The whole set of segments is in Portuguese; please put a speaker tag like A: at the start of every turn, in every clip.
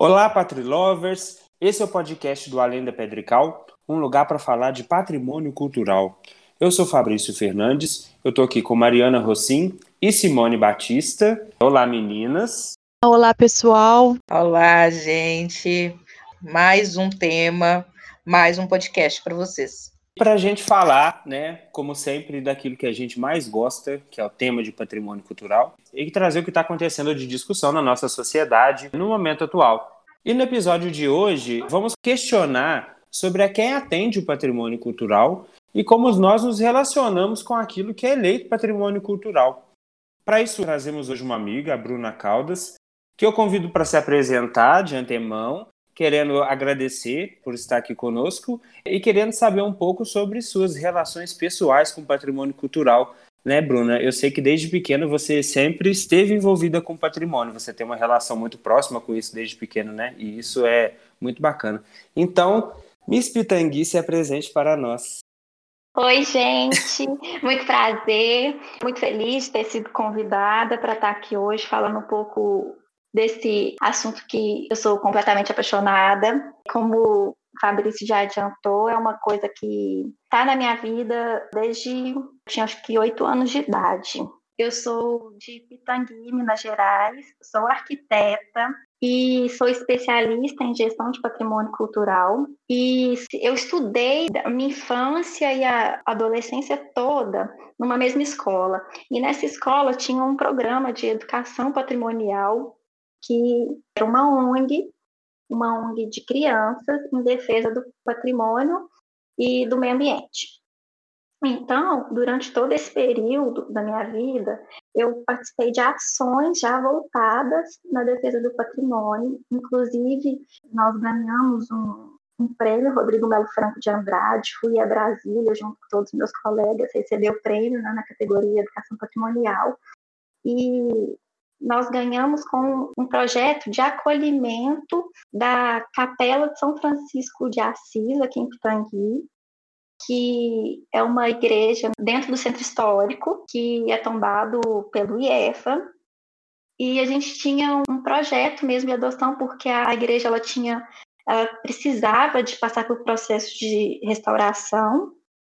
A: Olá, Patrilovers! Esse é o podcast do Além da Pedrical, um lugar para falar de patrimônio cultural. Eu sou Fabrício Fernandes, eu estou aqui com Mariana Rossim e Simone Batista. Olá, meninas!
B: Olá, pessoal!
C: Olá, gente! Mais um tema, mais um podcast para vocês
A: para a gente falar, né, como sempre, daquilo que a gente mais gosta, que é o tema de patrimônio cultural, e trazer o que está acontecendo de discussão na nossa sociedade no momento atual. E no episódio de hoje, vamos questionar sobre a quem atende o patrimônio cultural e como nós nos relacionamos com aquilo que é eleito patrimônio cultural. Para isso, trazemos hoje uma amiga, a Bruna Caldas, que eu convido para se apresentar de antemão querendo agradecer por estar aqui conosco e querendo saber um pouco sobre suas relações pessoais com o patrimônio cultural. Né, Bruna? Eu sei que desde pequena você sempre esteve envolvida com patrimônio, você tem uma relação muito próxima com isso desde pequeno, né? E isso é muito bacana. Então, Miss Pitangui se apresente para nós.
D: Oi, gente, muito prazer, muito feliz de ter sido convidada para estar aqui hoje falando um pouco desse assunto que eu sou completamente apaixonada. Como o Fabrício já adiantou, é uma coisa que está na minha vida desde tinha acho que oito anos de idade. Eu sou de Pitangui, Minas Gerais, sou arquiteta e sou especialista em gestão de patrimônio cultural. E eu estudei a minha infância e a adolescência toda numa mesma escola. E nessa escola tinha um programa de educação patrimonial que era uma ONG, uma ONG de crianças em defesa do patrimônio e do meio ambiente. Então, durante todo esse período da minha vida, eu participei de ações já voltadas na defesa do patrimônio. Inclusive, nós ganhamos um, um prêmio, Rodrigo Melo Franco de Andrade, fui a Brasília junto com todos os meus colegas, receber o prêmio né, na categoria Educação Patrimonial. E nós ganhamos com um projeto de acolhimento da Capela de São Francisco de Assis, aqui em Pitangui, que é uma igreja dentro do centro histórico, que é tombado pelo IEFA. E a gente tinha um projeto mesmo de adoção, porque a igreja ela tinha, ela precisava de passar por processo de restauração.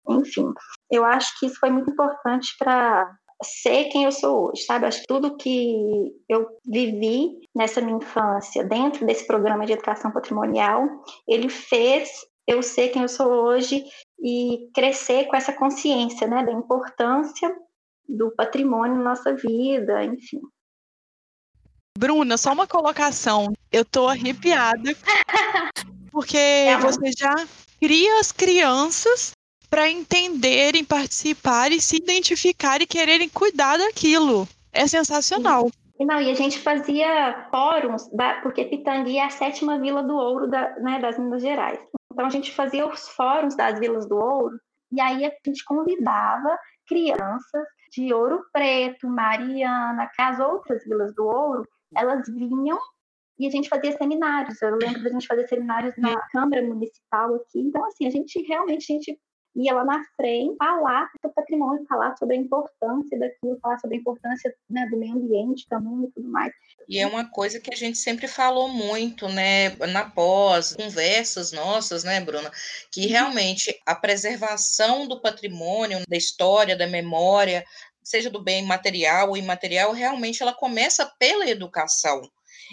D: Enfim, eu acho que isso foi muito importante para ser quem eu sou hoje, sabe? Acho que tudo que eu vivi nessa minha infância, dentro desse programa de educação patrimonial, ele fez eu ser quem eu sou hoje e crescer com essa consciência, né, da importância do patrimônio na nossa vida, enfim.
B: Bruna, só uma colocação. Eu tô arrepiada porque é, você já cria as crianças para entenderem, participarem, se identificarem e quererem cuidar daquilo. É sensacional.
D: Não, e a gente fazia fóruns, da, porque Pitangui é a sétima vila do ouro da, né, das Minas Gerais. Então a gente fazia os fóruns das vilas do ouro, e aí a gente convidava crianças de Ouro Preto, Mariana, que as outras vilas do ouro, elas vinham e a gente fazia seminários. Eu lembro da gente fazer seminários na Câmara Municipal aqui. Então, assim, a gente realmente a gente ia lá na frente falar sobre o patrimônio, falar sobre a importância daquilo, falar sobre a importância né, do meio ambiente também e tudo mais.
C: E é uma coisa que a gente sempre falou muito, né, na pós, conversas nossas, né, Bruna, que uhum. realmente a preservação do patrimônio, da história, da memória, seja do bem material ou imaterial, realmente ela começa pela educação.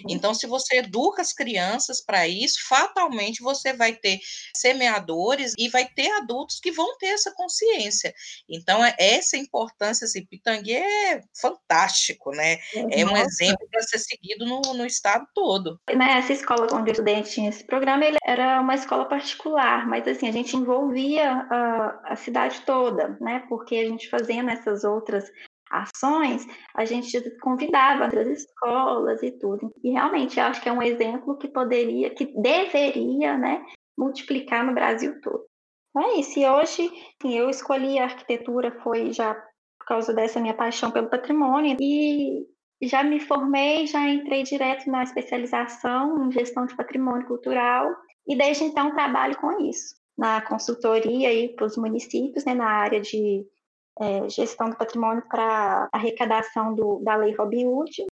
C: Então, se você educa as crianças para isso, fatalmente você vai ter semeadores e vai ter adultos que vão ter essa consciência. Então, é essa importância, assim, Pitangui é fantástico, né? É um exemplo para ser seguido no, no estado todo.
D: Nessa escola onde eu estudei tinha esse programa, ele era uma escola particular, mas assim, a gente envolvia a, a cidade toda, né? Porque a gente fazendo essas outras ações, a gente convidava outras escolas e tudo. E realmente eu acho que é um exemplo que poderia, que deveria, né, multiplicar no Brasil todo. Então é isso. E hoje, assim, eu escolhi a arquitetura foi já por causa dessa minha paixão pelo patrimônio e já me formei, já entrei direto na especialização em gestão de patrimônio cultural e desde então trabalho com isso na consultoria aí para os municípios, né, na área de é, gestão do patrimônio para arrecadação do, da Lei Robin Hood.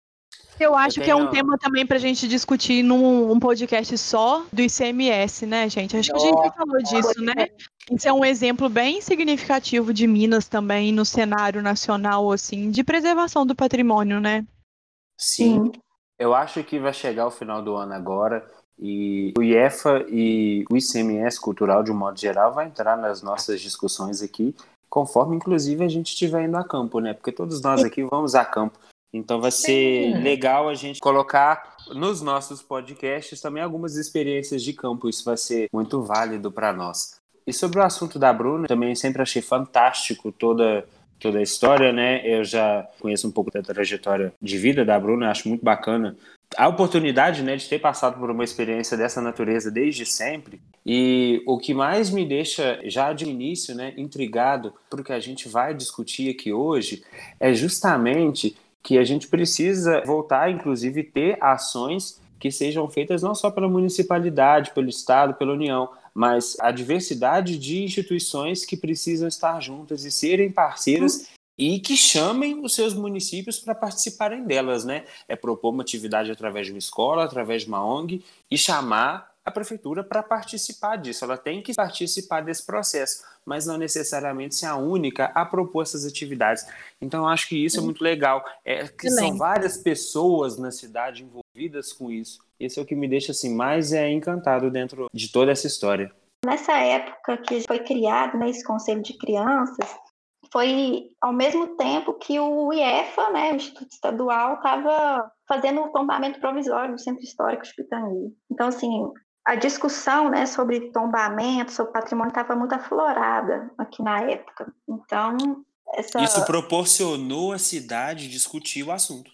B: Eu acho eu tenho... que é um tema também para a gente discutir num um podcast só do ICMS, né, gente? Acho que a gente já falou disso, né? Isso é um exemplo bem significativo de Minas também no cenário nacional, assim, de preservação do patrimônio, né?
A: Sim. Sim. Eu acho que vai chegar o final do ano agora e o IEFA e o ICMS cultural, de um modo geral, vai entrar nas nossas discussões aqui, conforme inclusive a gente estiver indo a campo, né? Porque todos nós aqui vamos a campo. Então vai ser Sim. legal a gente colocar nos nossos podcasts também algumas experiências de campo. Isso vai ser muito válido para nós. E sobre o assunto da Bruna, também sempre achei fantástico toda toda a história, né? Eu já conheço um pouco da trajetória de vida da Bruna, acho muito bacana a oportunidade, né, de ter passado por uma experiência dessa natureza desde sempre. E o que mais me deixa já de início, né, intrigado o que a gente vai discutir aqui hoje é justamente que a gente precisa voltar, inclusive, ter ações que sejam feitas não só pela municipalidade, pelo Estado, pela União, mas a diversidade de instituições que precisam estar juntas e serem parceiras e que chamem os seus municípios para participarem delas, né? É propor uma atividade através de uma escola, através de uma ONG e chamar a prefeitura para participar disso. Ela tem que participar desse processo, mas não necessariamente ser a única a propor essas atividades. Então, eu acho que isso é muito legal. É que são várias pessoas na cidade envolvidas com isso. Esse é o que me deixa assim mais é encantado dentro de toda essa história.
D: Nessa época que foi criado né, esse conselho de crianças, foi ao mesmo tempo que o IEFA, né, o Instituto Estadual, estava fazendo o tombamento provisório do Centro Histórico de Pitangui. Então, assim, a discussão né, sobre tombamento, sobre patrimônio, estava muito aflorada aqui na época. Então, essa...
A: Isso proporcionou a cidade discutir o assunto.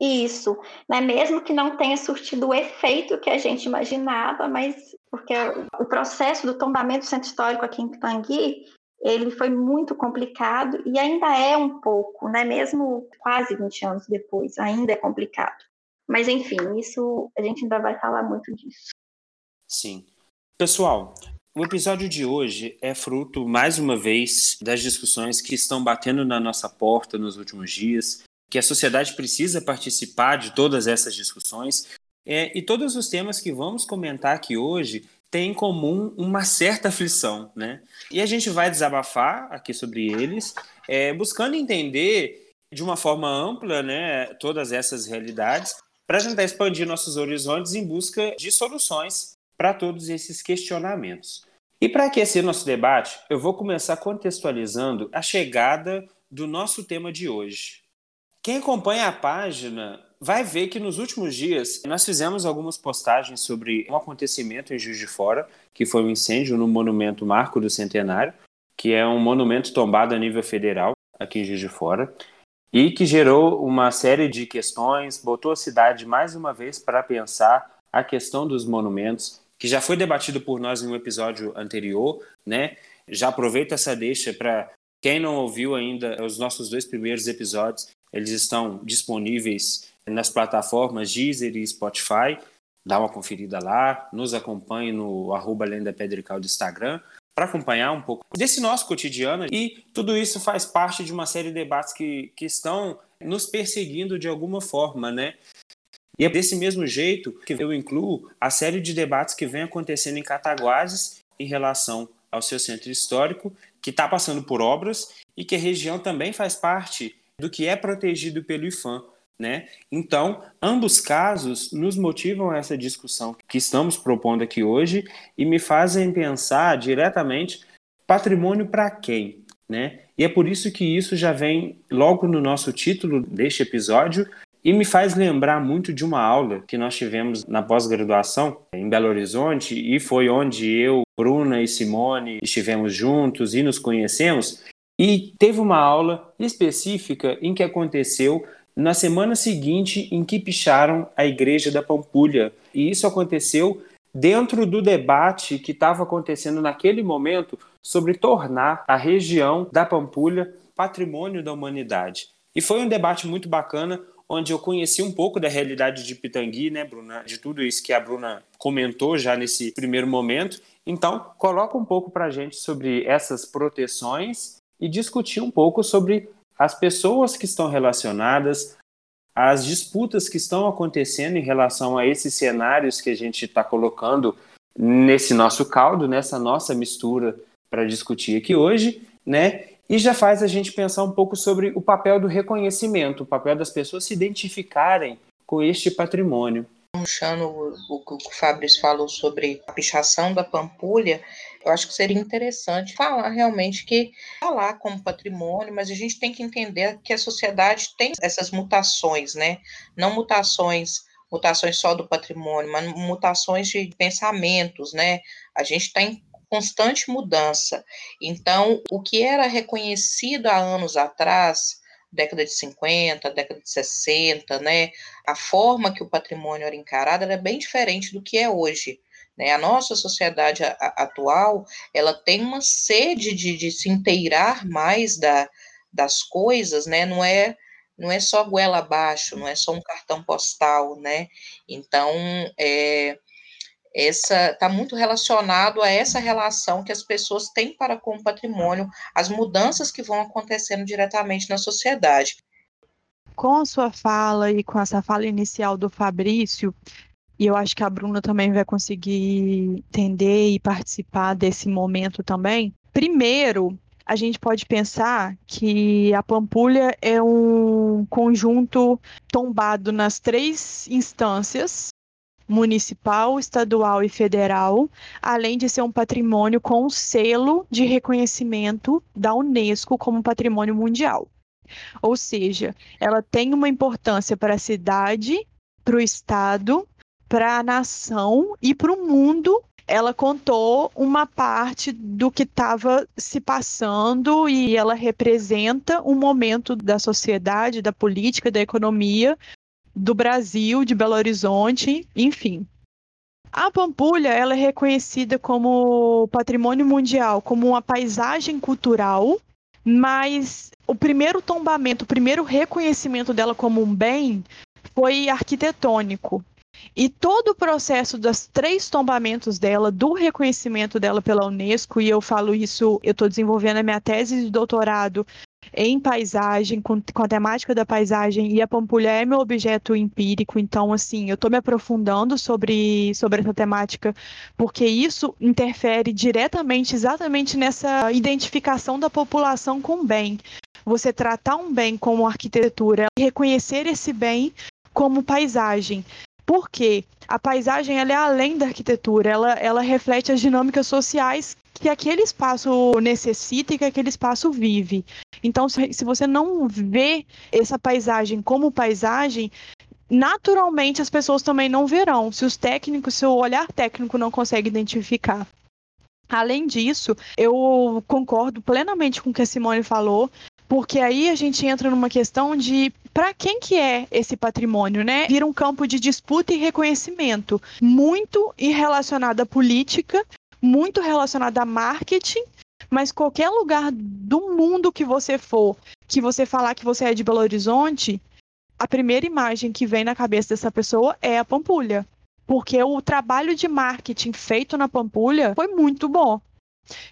D: Isso, né? mesmo que não tenha surtido o efeito que a gente imaginava, mas porque o processo do tombamento do centro histórico aqui em Pitangui, ele foi muito complicado e ainda é um pouco, né? Mesmo quase 20 anos depois, ainda é complicado. Mas enfim, isso a gente ainda vai falar muito disso.
A: Sim. Pessoal, o episódio de hoje é fruto, mais uma vez, das discussões que estão batendo na nossa porta nos últimos dias, que a sociedade precisa participar de todas essas discussões. É, e todos os temas que vamos comentar aqui hoje têm em comum uma certa aflição, né? E a gente vai desabafar aqui sobre eles, é, buscando entender de uma forma ampla, né, todas essas realidades, para tentar expandir nossos horizontes em busca de soluções para todos esses questionamentos. E para aquecer nosso debate, eu vou começar contextualizando a chegada do nosso tema de hoje. Quem acompanha a página vai ver que nos últimos dias nós fizemos algumas postagens sobre um acontecimento em Juiz de Fora, que foi um incêndio no Monumento Marco do Centenário, que é um monumento tombado a nível federal aqui em Juiz de Fora, e que gerou uma série de questões, botou a cidade mais uma vez para pensar a questão dos monumentos, que já foi debatido por nós em um episódio anterior, né? Já aproveito essa deixa para quem não ouviu ainda os nossos dois primeiros episódios, eles estão disponíveis nas plataformas Deezer e Spotify. Dá uma conferida lá, nos acompanhe no arroba Lenda Pedrical do Instagram para acompanhar um pouco desse nosso cotidiano. E tudo isso faz parte de uma série de debates que, que estão nos perseguindo de alguma forma, né? E é desse mesmo jeito que eu incluo a série de debates que vem acontecendo em Cataguases em relação ao seu centro histórico, que está passando por obras e que a região também faz parte do que é protegido pelo IFAM. Né? Então, ambos casos nos motivam essa discussão que estamos propondo aqui hoje e me fazem pensar diretamente patrimônio para quem, né? E é por isso que isso já vem logo no nosso título deste episódio e me faz lembrar muito de uma aula que nós tivemos na pós-graduação em Belo Horizonte e foi onde eu, Bruna e Simone estivemos juntos e nos conhecemos. E teve uma aula específica em que aconteceu na semana seguinte em que picharam a igreja da Pampulha. E isso aconteceu dentro do debate que estava acontecendo naquele momento sobre tornar a região da Pampulha patrimônio da humanidade. E foi um debate muito bacana, onde eu conheci um pouco da realidade de Pitangui, né, Bruna? De tudo isso que a Bruna comentou já nesse primeiro momento. Então, coloca um pouco para a gente sobre essas proteções e discutir um pouco sobre as pessoas que estão relacionadas, as disputas que estão acontecendo em relação a esses cenários que a gente está colocando nesse nosso caldo, nessa nossa mistura para discutir aqui hoje, né? E já faz a gente pensar um pouco sobre o papel do reconhecimento, o papel das pessoas se identificarem com este patrimônio.
C: Puxando o que o Fabrício falou sobre a pichação da Pampulha, eu acho que seria interessante falar realmente que falar como patrimônio, mas a gente tem que entender que a sociedade tem essas mutações, né? Não mutações mutações só do patrimônio, mas mutações de pensamentos, né? A gente está em constante mudança. Então, o que era reconhecido há anos atrás, década de 50, década de 60, né? A forma que o patrimônio era encarado era bem diferente do que é hoje. Né? A nossa sociedade a, a, atual, ela tem uma sede de, de se inteirar mais da, das coisas, né? Não é não é só goela abaixo, não é só um cartão postal, né? Então, é, essa está muito relacionado a essa relação que as pessoas têm para com o patrimônio, as mudanças que vão acontecendo diretamente na sociedade.
B: Com a sua fala e com essa fala inicial do Fabrício, e eu acho que a Bruna também vai conseguir entender e participar desse momento também. Primeiro, a gente pode pensar que a Pampulha é um conjunto tombado nas três instâncias municipal, estadual e federal, além de ser um patrimônio com selo de reconhecimento da Unesco como patrimônio mundial. Ou seja, ela tem uma importância para a cidade, para o estado, para a nação e para o mundo. Ela contou uma parte do que estava se passando e ela representa um momento da sociedade, da política, da economia do Brasil, de Belo Horizonte, enfim. A Pampulha ela é reconhecida como patrimônio mundial, como uma paisagem cultural, mas o primeiro tombamento, o primeiro reconhecimento dela como um bem foi arquitetônico. E todo o processo dos três tombamentos dela, do reconhecimento dela pela Unesco, e eu falo isso, eu estou desenvolvendo a minha tese de doutorado em paisagem, com, com, a temática da paisagem, e a Pampulha é meu objeto empírico, então, assim, eu estou me aprofundando sobre, sobre essa temática, porque isso interfere diretamente, exatamente nessa identificação da população com o bem. Você tratar um bem como arquitetura, reconhecer esse bem como paisagem. Porque a paisagem ela é além da arquitetura, ela, ela reflete as dinâmicas sociais que aquele espaço necessita e que aquele espaço vive. Então, se, se você não vê essa paisagem como paisagem, naturalmente as pessoas também não verão. Se os técnicos, se o olhar técnico não consegue identificar. Além disso, eu concordo plenamente com o que a Simone falou, porque aí a gente entra numa questão de para quem que é esse patrimônio, né? Vira um campo de disputa e reconhecimento, muito relacionado à política, muito relacionado a marketing, mas qualquer lugar do mundo que você for, que você falar que você é de Belo Horizonte, a primeira imagem que vem na cabeça dessa pessoa é a Pampulha. Porque o trabalho de marketing feito na Pampulha foi muito bom.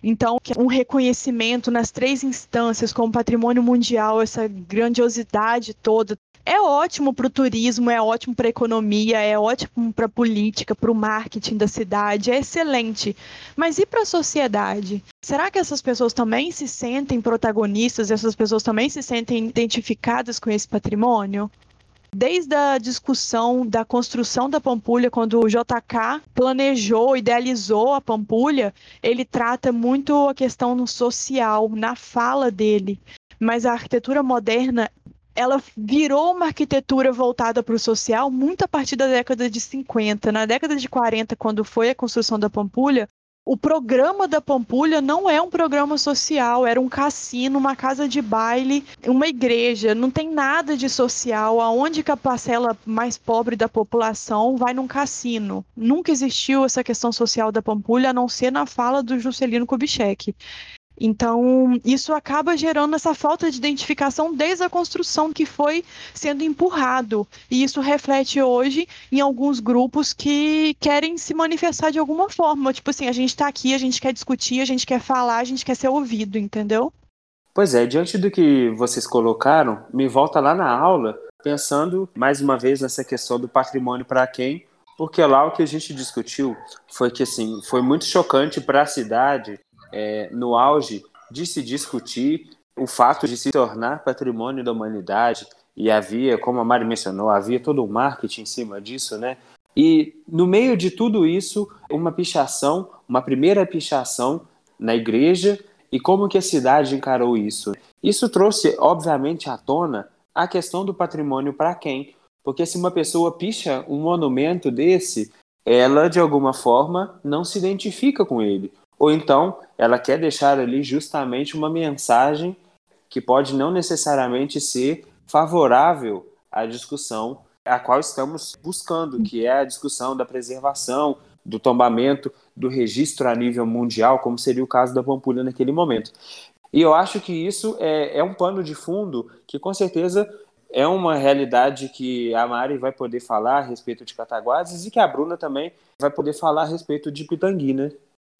B: Então, um reconhecimento nas três instâncias como patrimônio mundial, essa grandiosidade toda, é ótimo para o turismo, é ótimo para a economia, é ótimo para a política, para o marketing da cidade, é excelente. Mas e para a sociedade? Será que essas pessoas também se sentem protagonistas? Essas pessoas também se sentem identificadas com esse patrimônio? Desde a discussão da construção da Pampulha, quando o JK planejou, idealizou a Pampulha, ele trata muito a questão social na fala dele. Mas a arquitetura moderna ela virou uma arquitetura voltada para o social muito a partir da década de 50. Na década de 40, quando foi a construção da Pampulha, o programa da Pampulha não é um programa social, era um cassino, uma casa de baile, uma igreja, não tem nada de social. Aonde que a parcela mais pobre da população vai num cassino? Nunca existiu essa questão social da Pampulha, a não ser na fala do Juscelino Kubitschek. Então, isso acaba gerando essa falta de identificação desde a construção que foi sendo empurrado. E isso reflete hoje em alguns grupos que querem se manifestar de alguma forma. Tipo assim, a gente está aqui, a gente quer discutir, a gente quer falar, a gente quer ser ouvido, entendeu?
A: Pois é, diante do que vocês colocaram, me volta lá na aula, pensando mais uma vez nessa questão do patrimônio para quem, porque lá o que a gente discutiu foi que assim foi muito chocante para a cidade é, no auge de se discutir o fato de se tornar patrimônio da humanidade e havia, como a Mari mencionou, havia todo um marketing em cima disso, né? E no meio de tudo isso, uma pichação, uma primeira pichação na igreja e como que a cidade encarou isso. Isso trouxe, obviamente, à tona a questão do patrimônio para quem? Porque se uma pessoa picha um monumento desse, ela de alguma forma não se identifica com ele. Ou então ela quer deixar ali justamente uma mensagem que pode não necessariamente ser favorável à discussão a qual estamos buscando, que é a discussão da preservação, do tombamento, do registro a nível mundial, como seria o caso da Pampulha naquele momento. E eu acho que isso é, é um pano de fundo que, com certeza, é uma realidade que a Mari vai poder falar a respeito de Cataguases e que a Bruna também vai poder falar a respeito de Pitangui, né?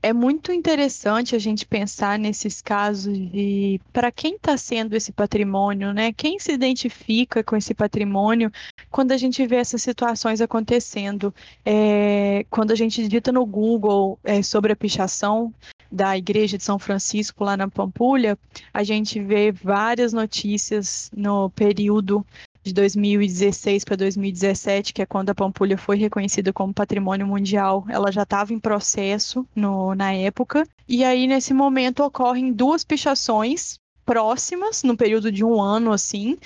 B: É muito interessante a gente pensar nesses casos de para quem está sendo esse patrimônio, né? Quem se identifica com esse patrimônio quando a gente vê essas situações acontecendo. É, quando a gente digita no Google é, sobre a pichação da Igreja de São Francisco lá na Pampulha, a gente vê várias notícias no período de 2016 para 2017, que é quando a Pampulha foi reconhecida como patrimônio mundial, ela já estava em processo no, na época. E aí, nesse momento, ocorrem duas pichações próximas, no período de um ano, assim.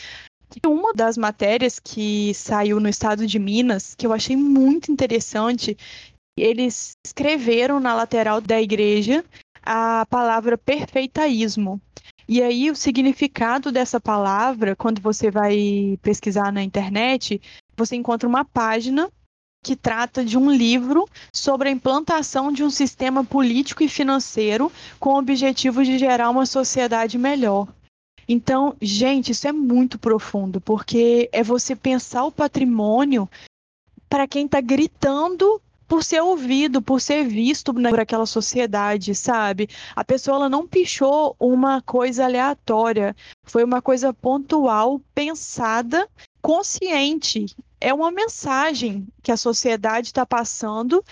B: E uma das matérias que saiu no estado de Minas, que eu achei muito interessante, eles escreveram na lateral da igreja a palavra perfeitaísmo. E aí, o significado dessa palavra, quando você vai pesquisar na internet, você encontra uma página que trata de um livro sobre a implantação de um sistema político e financeiro com o objetivo de gerar uma sociedade melhor. Então, gente, isso é muito profundo, porque é você pensar o patrimônio para quem está gritando por ser ouvido, por ser visto né, por aquela sociedade, sabe? A pessoa ela não pichou uma coisa aleatória, foi uma coisa pontual, pensada, consciente. É uma mensagem que a sociedade está passando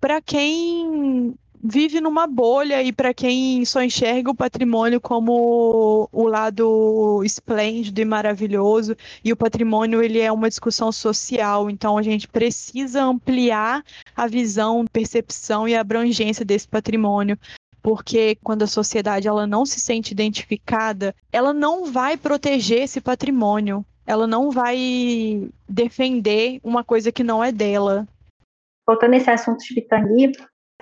B: para quem vive numa bolha e para quem só enxerga o patrimônio como o lado esplêndido e maravilhoso e o patrimônio ele é uma discussão social então a gente precisa ampliar a visão percepção e abrangência desse patrimônio porque quando a sociedade ela não se sente identificada ela não vai proteger esse patrimônio ela não vai defender uma coisa que não é dela
D: voltando nesse assunto de Pitangui,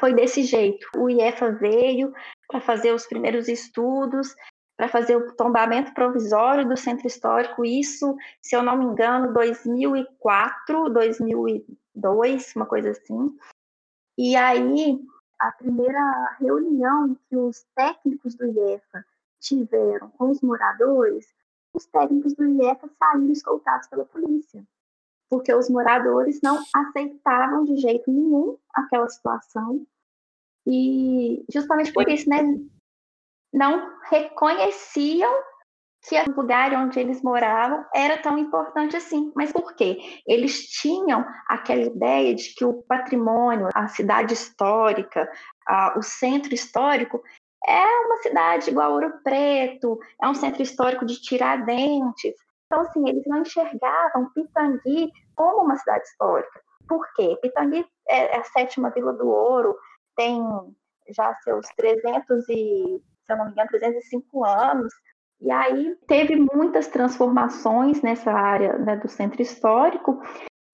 D: foi desse jeito. O IEFA veio para fazer os primeiros estudos, para fazer o tombamento provisório do centro histórico, isso, se eu não me engano, 2004, 2002, uma coisa assim. E aí, a primeira reunião que os técnicos do IEFA tiveram com os moradores, os técnicos do IEFA saíram escoltados pela polícia porque os moradores não aceitavam de jeito nenhum aquela situação e justamente por isso, né, não reconheciam que o lugar onde eles moravam era tão importante assim. Mas por quê? Eles tinham aquela ideia de que o patrimônio, a cidade histórica, a, o centro histórico é uma cidade igual Ouro Preto, é um centro histórico de Tiradentes, então, assim, eles não enxergavam Pitangui como uma cidade histórica. Por quê? Pitangui é, é a sétima vila do ouro, tem já seus 300 e, se eu não me engano, 305 anos. E aí teve muitas transformações nessa área né, do centro histórico.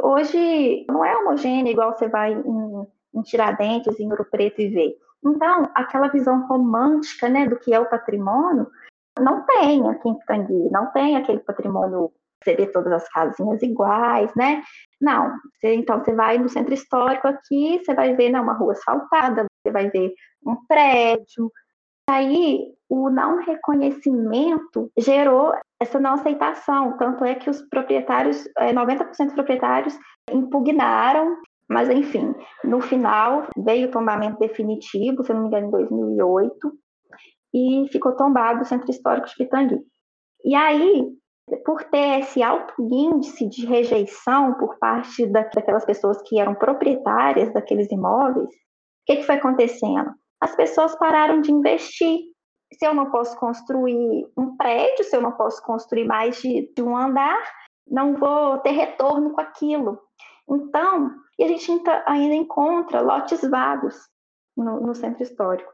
D: Hoje não é homogêneo igual você vai em, em Tiradentes, em Ouro Preto e vê. Então, aquela visão romântica né, do que é o patrimônio não tem aqui em Pitangui, não tem aquele patrimônio, você todas as casinhas iguais, né? Não, você, então você vai no centro histórico aqui, você vai ver né, uma rua asfaltada, você vai ver um prédio. Aí o não reconhecimento gerou essa não aceitação, tanto é que os proprietários, 90% é, dos proprietários impugnaram, mas enfim, no final veio o tombamento definitivo, se não me engano, em 2008, e ficou tombado o Centro Histórico de Pitangui. E aí, por ter esse alto índice de rejeição por parte daquelas pessoas que eram proprietárias daqueles imóveis, o que, que foi acontecendo? As pessoas pararam de investir. Se eu não posso construir um prédio, se eu não posso construir mais de, de um andar, não vou ter retorno com aquilo. Então, e a gente ainda encontra lotes vagos no, no centro histórico.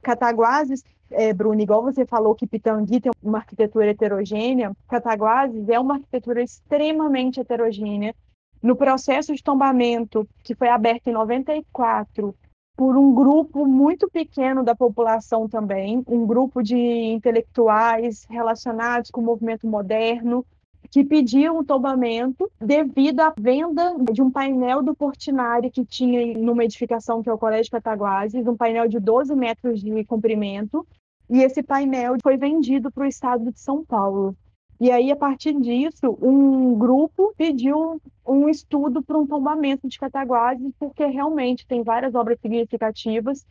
B: Cataguases, é, Bruno, igual você falou que Pitangui tem uma arquitetura heterogênea, Cataguases é uma arquitetura extremamente heterogênea. No processo de tombamento, que foi aberto em 94, por um grupo muito pequeno da população também, um grupo de intelectuais relacionados com o movimento moderno, que pediam um tombamento devido à venda de um painel do Portinari que tinha numa edificação que é o Colégio Cataguases, um painel de 12 metros de comprimento, e esse painel foi vendido para o estado de São Paulo. E aí, a partir disso, um grupo pediu um estudo para um tombamento de Cataguases, porque realmente tem várias obras significativas.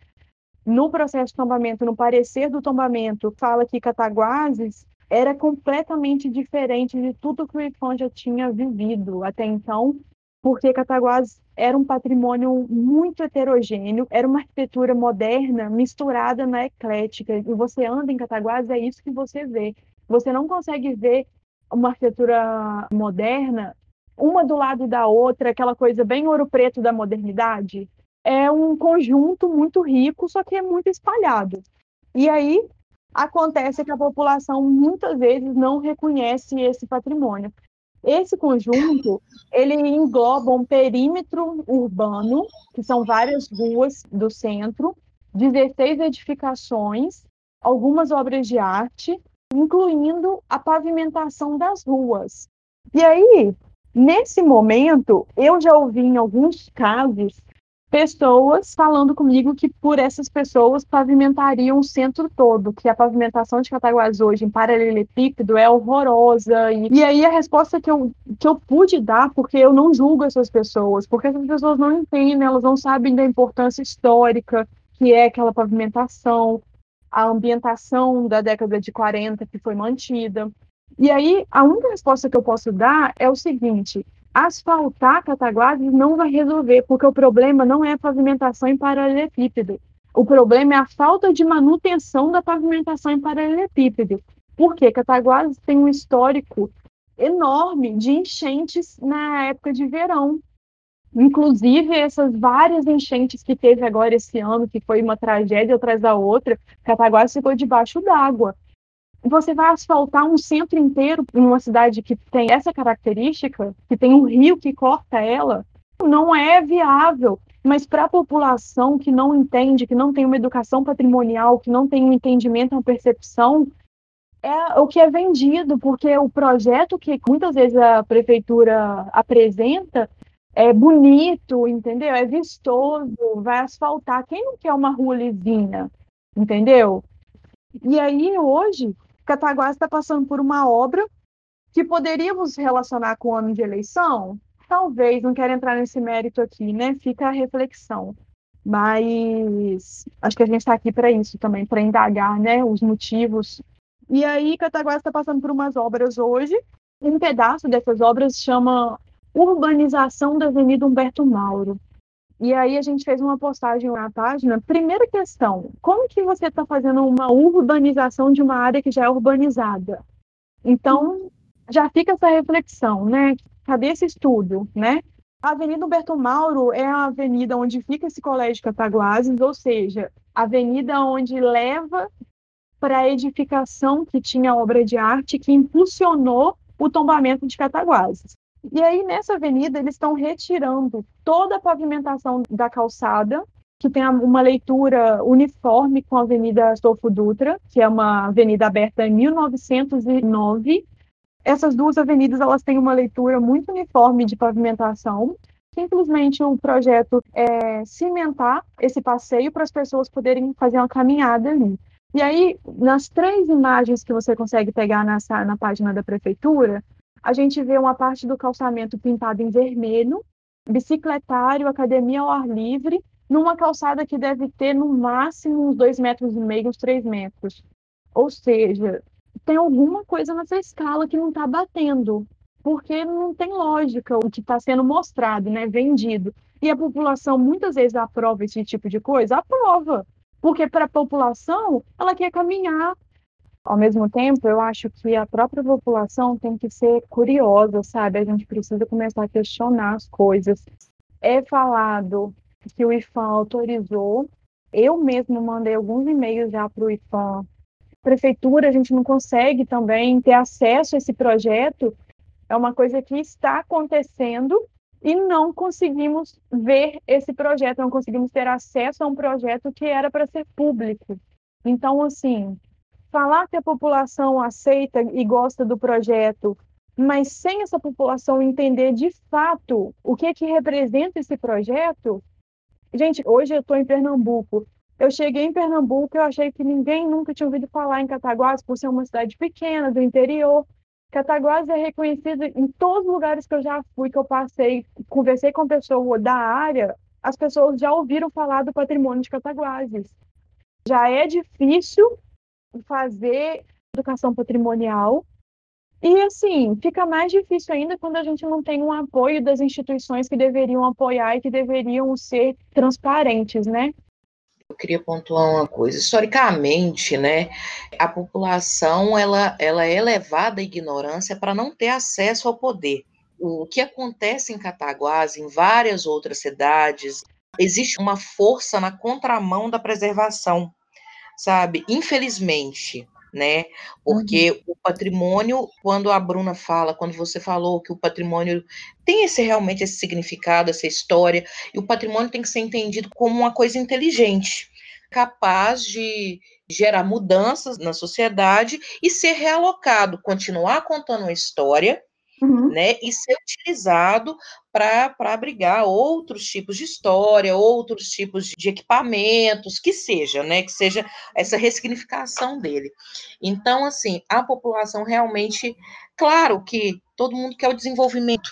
B: No processo de tombamento, no parecer do tombamento, fala que Cataguases era completamente diferente de tudo que o IFAM já tinha vivido até então, porque Cataguases era um patrimônio muito heterogêneo, era uma arquitetura moderna misturada na eclética. E você anda em Cataguases, é isso que você vê. Você não consegue ver uma arquitetura moderna uma do lado da outra, aquela coisa bem ouro preto da modernidade. É um conjunto muito rico, só que é muito espalhado. E aí acontece que a população muitas vezes não reconhece esse patrimônio. Esse conjunto, ele engloba um perímetro urbano, que são várias ruas do centro, 16 edificações, algumas obras de arte, incluindo a pavimentação das ruas. E aí, nesse momento, eu já ouvi em alguns casos pessoas falando comigo que por essas pessoas pavimentariam o centro todo, que a pavimentação de Cataguás hoje em paralelepípedo é horrorosa. E, e aí a resposta que eu, que eu pude dar, porque eu não julgo essas pessoas, porque essas pessoas não entendem, elas não sabem da importância histórica que é aquela pavimentação, a ambientação da década de 40 que foi mantida. E aí, a única resposta que eu posso dar é o seguinte: asfaltar Cataguases não vai resolver, porque o problema não é a pavimentação em paralelepípedo. O problema é a falta de manutenção da pavimentação em paralelepípedo. Porque Cataguases tem um histórico enorme de enchentes na época de verão. Inclusive, essas várias enchentes que teve agora esse ano, que foi uma tragédia atrás da outra, Cataguases ficou debaixo d'água você vai asfaltar um centro inteiro numa cidade que tem essa característica, que tem um rio que corta ela, não é viável. Mas para a população que não entende, que não tem uma educação patrimonial, que não tem um entendimento, uma percepção, é o que é vendido, porque o projeto que muitas vezes a prefeitura apresenta é bonito, entendeu? É vistoso, vai asfaltar. Quem não quer uma rua lisinha, entendeu? E aí, hoje, Cataguás está passando por uma obra que poderíamos relacionar com o ano de eleição? Talvez, não quero entrar nesse mérito aqui, né? Fica a reflexão. Mas acho que a gente está aqui para isso também, para indagar né, os motivos. E aí, Cataguás está passando por umas obras hoje. Um pedaço dessas obras chama Urbanização da Avenida Humberto Mauro. E aí a gente fez uma postagem na página. Primeira questão, como que você está fazendo uma urbanização de uma área que já é urbanizada? Então, já fica essa reflexão, né? Cadê esse estudo, né? A Avenida Humberto Mauro é a avenida onde fica esse colégio Cataguases, ou seja, a avenida onde leva para a edificação que tinha obra de arte que impulsionou o tombamento de Cataguases. E aí, nessa avenida, eles estão retirando toda a pavimentação da calçada, que tem uma leitura uniforme com a Avenida Astolfo Dutra, que é uma avenida aberta em 1909. Essas duas avenidas elas têm uma leitura muito uniforme de pavimentação. Simplesmente o projeto é cimentar esse passeio para as pessoas poderem fazer uma caminhada ali. E aí, nas três imagens que você consegue pegar nessa, na página da prefeitura, a gente vê uma parte do calçamento pintado em vermelho, bicicletário, academia ao ar livre, numa calçada que deve ter no máximo uns dois metros e meio, uns três metros. Ou seja, tem alguma coisa nessa escala que não está batendo, porque não tem lógica o que está sendo mostrado, né, vendido. E a população muitas vezes aprova esse tipo de coisa? Aprova, porque para a população ela quer caminhar. Ao mesmo tempo, eu acho que a própria população tem que ser curiosa, sabe? A gente precisa começar a questionar as coisas. É falado que o IFAM autorizou. Eu mesmo mandei alguns e-mails já para o IFAM. Prefeitura, a gente não consegue também ter acesso a esse projeto. É uma coisa que está acontecendo e não conseguimos ver esse projeto, não conseguimos ter acesso a um projeto que era para ser público. Então, assim, falar que a população aceita e gosta do projeto, mas sem essa população entender de fato o que é que representa esse projeto, Gente, hoje eu estou em Pernambuco. Eu cheguei em Pernambuco, eu achei que ninguém nunca tinha ouvido falar em Cataguases por ser uma cidade pequena, do interior. Cataguases é reconhecida em todos os lugares que eu já fui, que eu passei, conversei com pessoas da área, as pessoas já ouviram falar do patrimônio de Cataguases. Já é difícil fazer educação patrimonial, e assim, fica mais difícil ainda quando a gente não tem um apoio das instituições que deveriam apoiar e que deveriam ser transparentes, né?
C: Eu queria pontuar uma coisa. Historicamente, né, a população ela, ela é levada à ignorância para não ter acesso ao poder. O que acontece em Cataguás, em várias outras cidades, existe uma força na contramão da preservação, sabe? Infelizmente, né? Porque uhum. o patrimônio, quando a Bruna fala, quando você falou que o patrimônio tem esse realmente esse significado, essa história, e o patrimônio tem que ser entendido como uma coisa inteligente, capaz de gerar mudanças na sociedade e ser realocado, continuar contando uma história, uhum. né, e ser utilizado para abrigar outros tipos de história, outros tipos de equipamentos, que seja, né, que seja essa ressignificação dele. Então, assim, a população realmente, claro que todo mundo quer o desenvolvimento,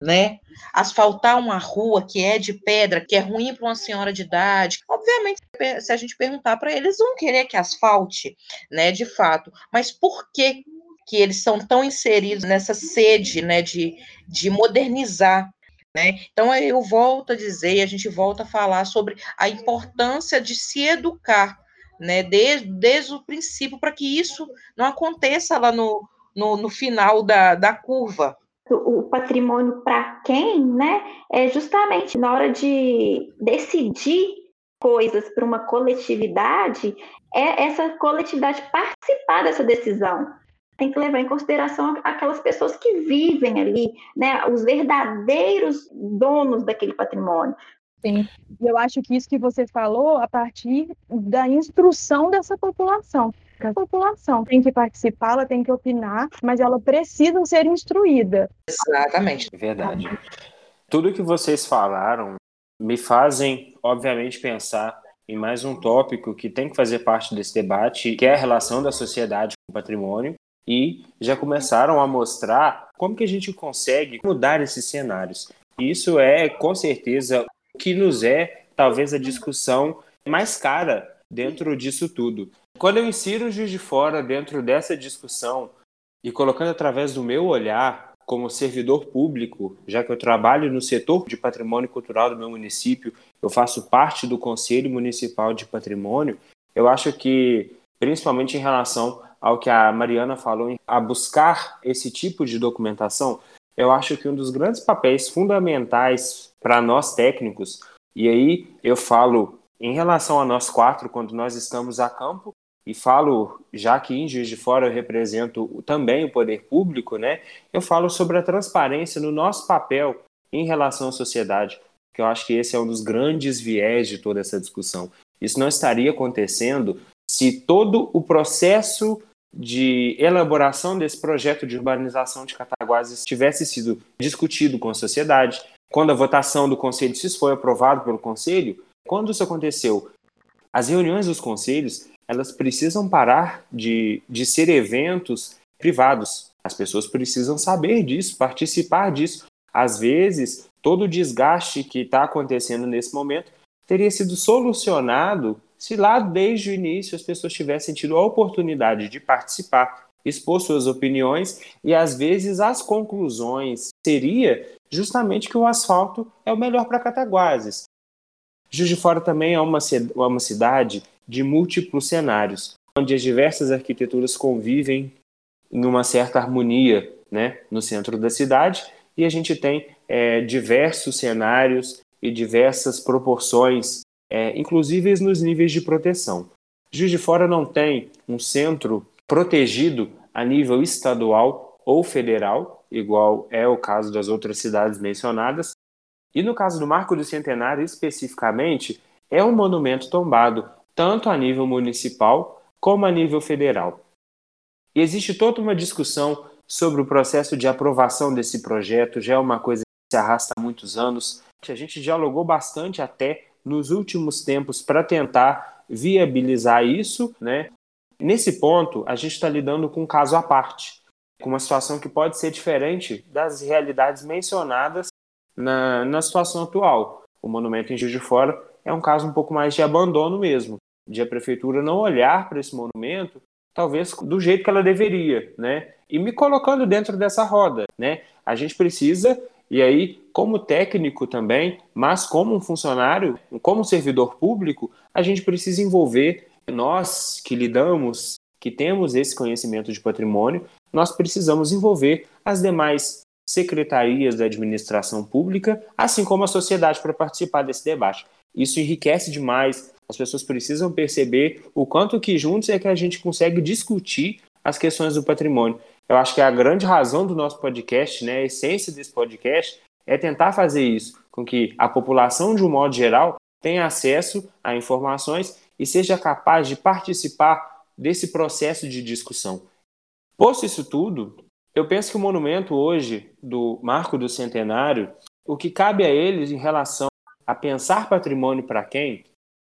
C: né? Asfaltar uma rua que é de pedra, que é ruim para uma senhora de idade. Obviamente, se a gente perguntar para eles, vão querer que asfalte, né? De fato. Mas por que que eles são tão inseridos nessa sede né, de, de modernizar. Né? Então, eu volto a dizer, a gente volta a falar sobre a importância de se educar né, desde, desde o princípio, para que isso não aconteça lá no, no, no final da, da curva.
D: O patrimônio para quem, né? É justamente na hora de decidir coisas para uma coletividade, é essa coletividade participar dessa decisão tem que levar em consideração aquelas pessoas que vivem ali, né, os verdadeiros donos daquele patrimônio.
B: Sim, eu acho que isso que você falou a partir da instrução dessa população. A população tem que participar, ela tem que opinar, mas ela precisa ser instruída.
C: Exatamente.
A: É verdade. Tudo que vocês falaram me fazem, obviamente, pensar em mais um tópico que tem que fazer parte desse debate, que é a relação da sociedade com o patrimônio e já começaram a mostrar como que a gente consegue mudar esses cenários. Isso é, com certeza, o que nos é, talvez, a discussão mais cara dentro disso tudo. Quando eu insiro o Juiz de Fora dentro dessa discussão e colocando através do meu olhar como servidor público, já que eu trabalho no setor de patrimônio cultural do meu município, eu faço parte do Conselho Municipal de Patrimônio, eu acho que, principalmente em relação ao que a Mariana falou, a buscar esse tipo de documentação, eu acho que um dos grandes papéis fundamentais para nós técnicos, e aí eu falo em relação a nós quatro, quando nós estamos a campo, e falo, já que em Juiz de Fora eu represento também o poder público, né? Eu falo sobre a transparência no nosso papel em relação à sociedade, que eu acho que esse é um dos grandes viés de toda essa discussão. Isso não estaria acontecendo se todo o processo de elaboração desse projeto de urbanização de Cataguases tivesse sido discutido com a sociedade, quando a votação do conselho, se foi aprovado pelo conselho, quando isso aconteceu, as reuniões dos conselhos, elas precisam parar de, de ser eventos privados. As pessoas precisam saber disso, participar disso. Às vezes, todo o desgaste que está acontecendo nesse momento teria sido solucionado se lá desde o início as pessoas tivessem tido a oportunidade de participar, expor suas opiniões e às vezes as conclusões seria justamente que o asfalto é o melhor para Cataguases. Juiz de Fora também é uma, é uma cidade de múltiplos cenários, onde as diversas arquiteturas convivem em uma certa harmonia né, no centro da cidade, e a gente tem é, diversos cenários e diversas proporções, é, inclusive nos níveis de proteção. Juiz de Fora não tem um centro protegido a nível estadual ou federal, igual é o caso das outras cidades mencionadas. E no caso do Marco do Centenário, especificamente, é um monumento tombado tanto a nível municipal como a nível federal. E existe toda uma discussão sobre o processo de aprovação desse projeto, já é uma coisa que se arrasta há muitos anos. A gente dialogou bastante até nos últimos tempos para tentar viabilizar isso, né? Nesse ponto, a gente está lidando com um caso à parte, com uma situação que pode ser diferente das realidades mencionadas na, na situação atual. O monumento em Juiz de Fora é um caso um pouco mais de abandono mesmo, de a prefeitura não olhar para esse monumento, talvez do jeito que ela deveria, né? E me colocando dentro dessa roda, né? A gente precisa, e aí, como técnico também, mas como um funcionário, como servidor público, a gente precisa envolver nós que lidamos, que temos esse conhecimento de patrimônio, nós precisamos envolver as demais secretarias da administração pública, assim como a sociedade para participar desse debate. Isso enriquece demais, as pessoas precisam perceber o quanto que juntos é que a gente consegue discutir as questões do patrimônio. Eu acho que a grande razão do nosso podcast, né, a essência desse podcast, é tentar fazer isso, com que a população, de um modo geral, tenha acesso a informações e seja capaz de participar desse processo de discussão. Posto isso tudo, eu penso que o monumento hoje do Marco do Centenário, o que cabe a eles em relação a pensar patrimônio para quem,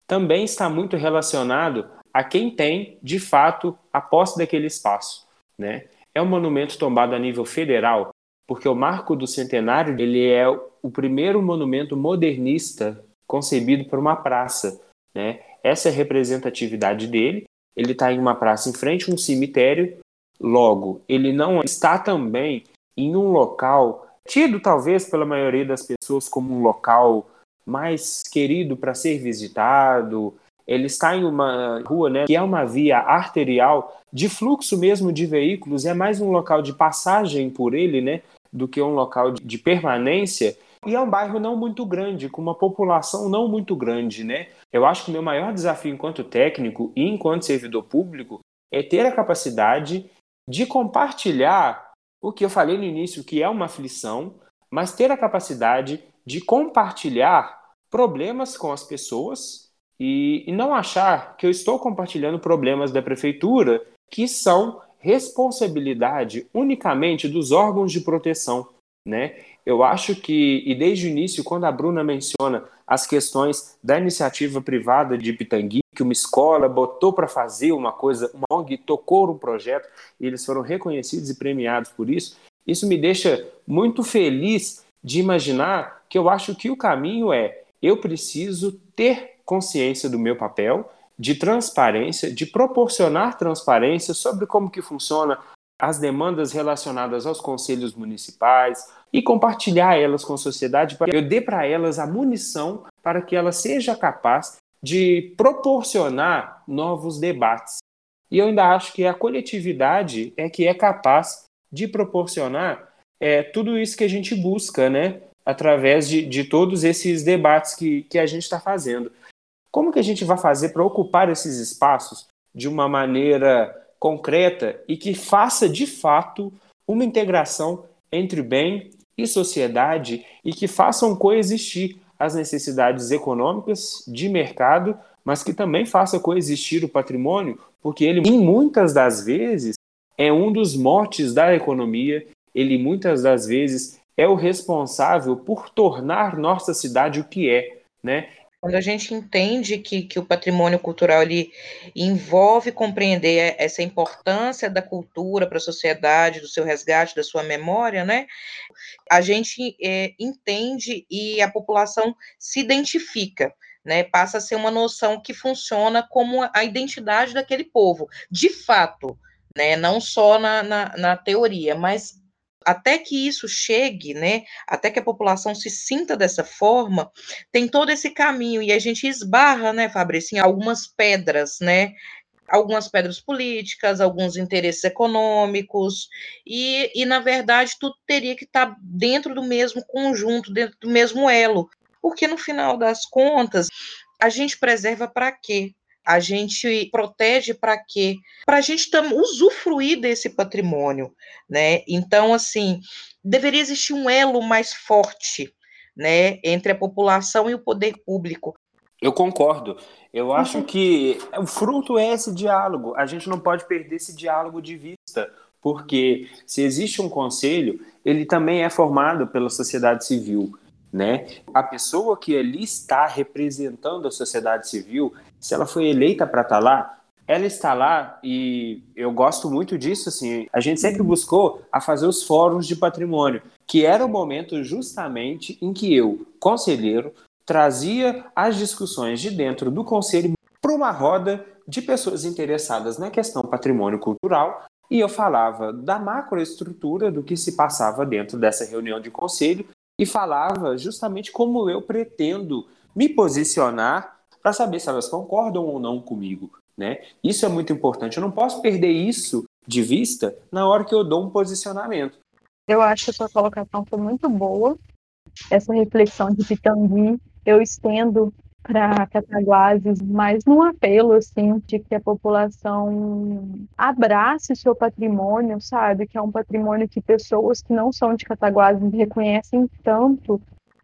A: também está muito relacionado a quem tem, de fato, a posse daquele espaço. Né? É um monumento tombado a nível federal, porque o Marco do Centenário ele é o primeiro monumento modernista concebido para uma praça. Né? Essa é a representatividade dele. Ele está em uma praça em frente a um cemitério. Logo, ele não está também em um local tido talvez pela maioria das pessoas como um local mais querido para ser visitado. Ele está em uma rua, né, que é uma via arterial de fluxo mesmo de veículos, é mais um local de passagem por ele, né, do que um local de permanência. E é um bairro não muito grande, com uma população não muito grande, né? Eu acho que o meu maior desafio enquanto técnico e enquanto servidor público é ter a capacidade de compartilhar o que eu falei no início, que é uma aflição, mas ter a capacidade de compartilhar problemas com as pessoas e, e não achar que eu estou compartilhando problemas da prefeitura que são responsabilidade unicamente dos órgãos de proteção, né? Eu acho que, e desde o início, quando a Bruna menciona as questões da iniciativa privada de Pitangui, que uma escola botou para fazer uma coisa, uma ONG tocou um projeto e eles foram reconhecidos e premiados por isso, isso me deixa muito feliz de imaginar que eu acho que o caminho é eu preciso ter consciência do meu papel de transparência, de proporcionar transparência sobre como que funciona as demandas relacionadas aos conselhos municipais e compartilhar elas com a sociedade para que eu dê para elas a munição para que ela seja capaz de proporcionar novos debates. E eu ainda acho que a coletividade é que é capaz de proporcionar é, tudo isso que a gente busca, né? Através de, de todos esses debates que, que a gente está fazendo. Como que a gente vai fazer para ocupar esses espaços de uma maneira concreta e que faça de fato uma integração entre bem e sociedade e que façam coexistir as necessidades econômicas de mercado, mas que também faça coexistir o patrimônio, porque ele, em muitas das vezes, é um dos motes da economia, ele muitas das vezes é o responsável por tornar nossa cidade o que é, né?
C: Quando a gente entende que, que o patrimônio cultural ele envolve compreender essa importância da cultura para a sociedade, do seu resgate, da sua memória, né? A gente é, entende e a população se identifica. Né, passa a ser uma noção que funciona como a identidade daquele povo. De fato, né? Não só na, na, na teoria, mas até que isso chegue, né, até que a população se sinta dessa forma, tem todo esse caminho e a gente esbarra, né, Fabrício, em algumas pedras, né, algumas pedras políticas, alguns interesses econômicos, e, e na verdade tudo teria que estar tá dentro do mesmo conjunto, dentro do mesmo elo, porque no final das contas, a gente preserva para quê? A gente protege para quê? Para a gente usufruir desse patrimônio, né? Então, assim, deveria existir um elo mais forte, né, entre a população e o poder público.
A: Eu concordo. Eu acho que o fruto é esse diálogo. A gente não pode perder esse diálogo de vista, porque se existe um conselho, ele também é formado pela sociedade civil. Né? A pessoa que ali está representando a sociedade civil, se ela foi eleita para estar tá lá, ela está lá e eu gosto muito disso, assim, a gente sempre buscou a fazer os fóruns de patrimônio, que era o momento justamente em que eu, conselheiro, trazia as discussões de dentro do conselho para uma roda de pessoas interessadas na questão patrimônio cultural e eu falava da macroestrutura do que se passava dentro dessa reunião de conselho e falava justamente como eu pretendo me posicionar para saber se elas concordam ou não comigo, né? Isso é muito importante. Eu não posso perder isso de vista na hora que eu dou um posicionamento.
B: Eu acho que a sua colocação foi muito boa. Essa reflexão de Pitangui eu estendo para Cataguases, mas num apelo assim de que a população abrace o seu patrimônio, sabe, que é um patrimônio que pessoas que não são de Cataguases reconhecem tanto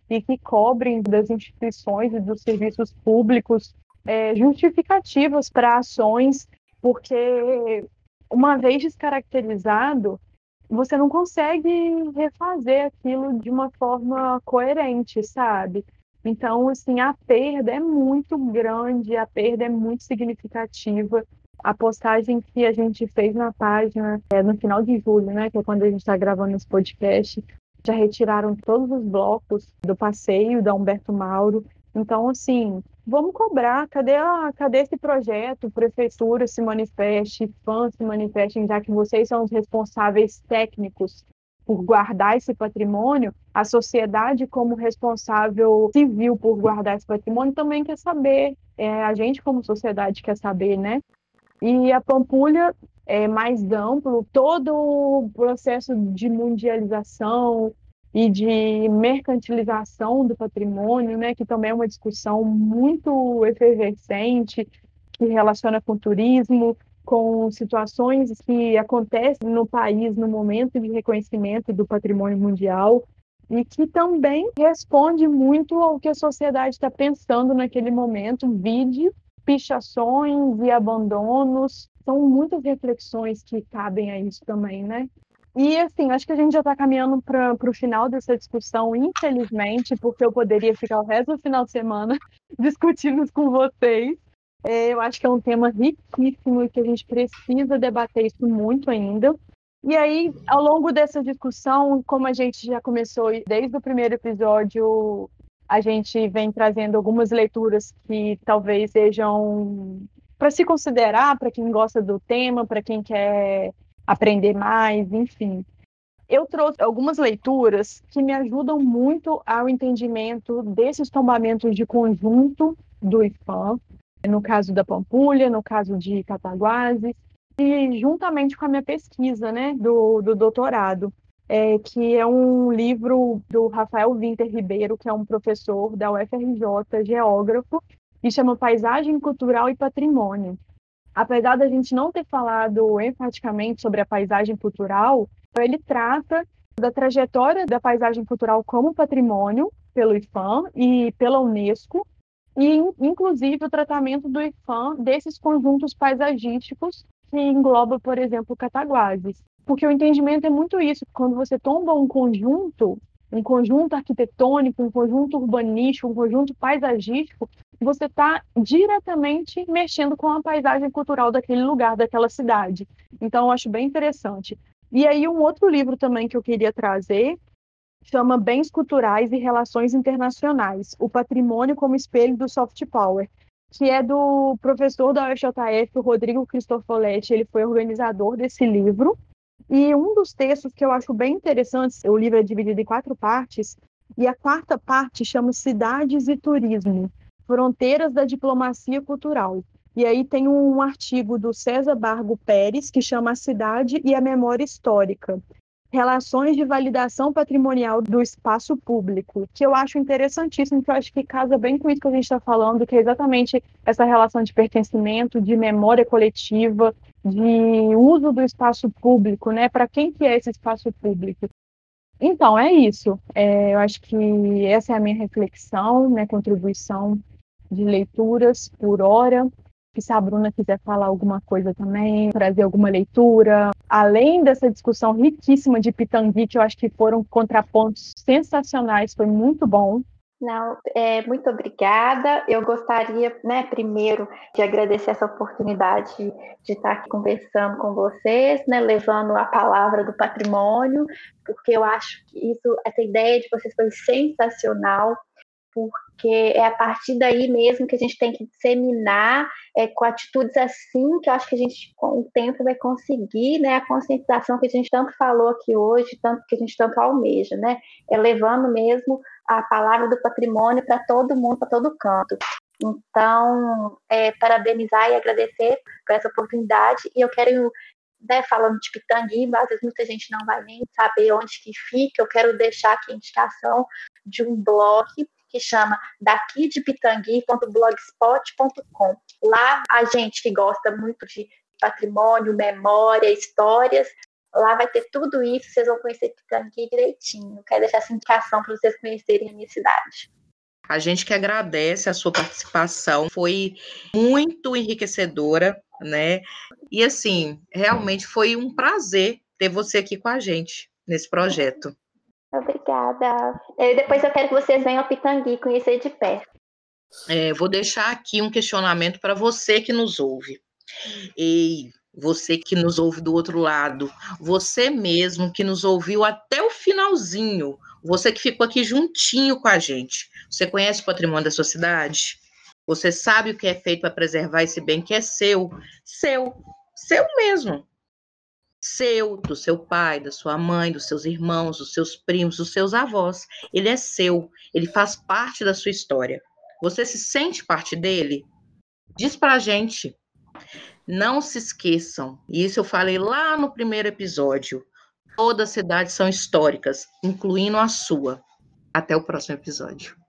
B: e que cobrem das instituições e dos serviços públicos é, justificativas para ações, porque uma vez descaracterizado, você não consegue refazer aquilo de uma forma coerente, sabe? Então, assim, a perda é muito grande, a perda é muito significativa. A postagem que a gente fez na página é no final de julho, né, que é quando a gente está gravando esse podcast, já retiraram todos os blocos do passeio da Humberto Mauro. Então, assim, vamos cobrar. Cadê, a, cadê esse projeto? Prefeitura se manifeste, fãs se manifestem, já que vocês são os responsáveis técnicos por guardar esse patrimônio, a sociedade, como responsável civil por guardar esse patrimônio, também quer saber. É, a gente, como sociedade, quer saber, né? E a Pampulha é mais amplo, todo o processo de mundialização e de mercantilização do patrimônio, né, que também é uma discussão muito efervescente, que relaciona com turismo, com situações que acontecem no país no momento de reconhecimento do patrimônio mundial e que também responde muito ao que a sociedade está pensando naquele momento, vide pichações e abandonos, são muitas reflexões que cabem a isso também, né? E assim, acho que a gente já está caminhando para o final dessa discussão, infelizmente, porque eu poderia ficar o resto do final de semana discutindo com vocês. É, eu acho que é um tema riquíssimo e que a gente precisa debater isso muito ainda. E aí, ao longo dessa discussão, como a gente já começou desde o primeiro episódio, a gente vem trazendo algumas leituras que talvez sejam para se considerar, para quem gosta do tema, para quem quer aprender mais, enfim. Eu trouxe algumas leituras que me ajudam muito ao entendimento desses tombamentos de conjunto do IFAM, no caso da Pampulha, no caso de Cataguases, e juntamente com a minha pesquisa né, do, do doutorado, é, que é um livro do Rafael Winter Ribeiro, que é um professor da UFRJ, geógrafo, e chama Paisagem Cultural e Patrimônio. Apesar da gente não ter falado enfaticamente sobre a paisagem cultural, ele trata da trajetória da paisagem cultural como patrimônio pelo IFAM e pela Unesco, e inclusive o tratamento do IFAM desses conjuntos paisagísticos que engloba, por exemplo, Cataguases. Porque o entendimento é muito isso, quando você tomba um conjunto, um conjunto arquitetônico, um conjunto urbanístico, um conjunto paisagístico, você está diretamente mexendo com a paisagem cultural daquele lugar, daquela cidade. Então, eu acho bem interessante. E aí, um outro livro também que eu queria trazer chama Bens Culturais e Relações Internacionais, o patrimônio como espelho do soft power. que é do professor da UFJF, o Rodrigo Cristofoletti, ele foi organizador desse livro. E um dos textos que eu acho bem interessantes, o livro é dividido em quatro partes, e a quarta parte chama Cidades e Turismo, Fronteiras da Diplomacia Cultural. E aí tem um artigo do César Bargo Pérez, que chama A Cidade e a Memória Histórica relações de validação patrimonial do espaço público, que eu acho interessantíssimo, que eu acho que casa bem com isso que a gente está falando, que é exatamente essa relação de pertencimento, de memória coletiva, de uso do espaço público, né? Para quem que é esse espaço público? Então, é isso. É, eu acho que essa é a minha reflexão, minha contribuição de leituras por hora que se a Bruna quiser falar alguma coisa também, trazer alguma leitura, além dessa discussão riquíssima de Pitangui, que eu acho que foram contrapontos sensacionais, foi muito bom.
D: Não, é, muito obrigada. Eu gostaria, né, primeiro, de agradecer essa oportunidade de estar aqui conversando com vocês, né, levando a palavra do patrimônio, porque eu acho que isso, essa ideia de vocês foi sensacional porque é a partir daí mesmo que a gente tem que disseminar é, com atitudes assim que eu acho que a gente com o tempo vai conseguir, né, a conscientização que a gente tanto falou aqui hoje, tanto que a gente tanto almeja, né, é levando mesmo a palavra do patrimônio para todo mundo, para todo canto. Então, é, parabenizar e agradecer por essa oportunidade e eu quero né, falando de Pitangui, às vezes muita gente não vai nem saber onde que fica, eu quero deixar aqui a indicação de um blog que chama daqui de pitangui.blogspot.com. Lá a gente que gosta muito de patrimônio, memória, histórias, lá vai ter tudo isso, vocês vão conhecer Pitangui direitinho. Quero deixar essa indicação para vocês conhecerem a minha cidade.
C: A gente que agradece a sua participação, foi muito enriquecedora, né? E assim, realmente foi um prazer ter você aqui com a gente nesse projeto.
D: Obrigada. E depois eu quero que vocês venham ao Pitangui conhecer de perto.
C: É, vou deixar aqui um questionamento para você que nos ouve. E você que nos ouve do outro lado, você mesmo que nos ouviu até o finalzinho, você que ficou aqui juntinho com a gente. Você conhece o patrimônio da sua cidade? Você sabe o que é feito para preservar esse bem que é seu? Seu, seu mesmo seu, do seu pai, da sua mãe, dos seus irmãos, dos seus primos, dos seus avós. Ele é seu, ele faz parte da sua história. Você se sente parte dele? Diz pra gente. Não se esqueçam, e isso eu falei lá no primeiro episódio. Todas as cidades são históricas, incluindo a sua. Até o próximo episódio.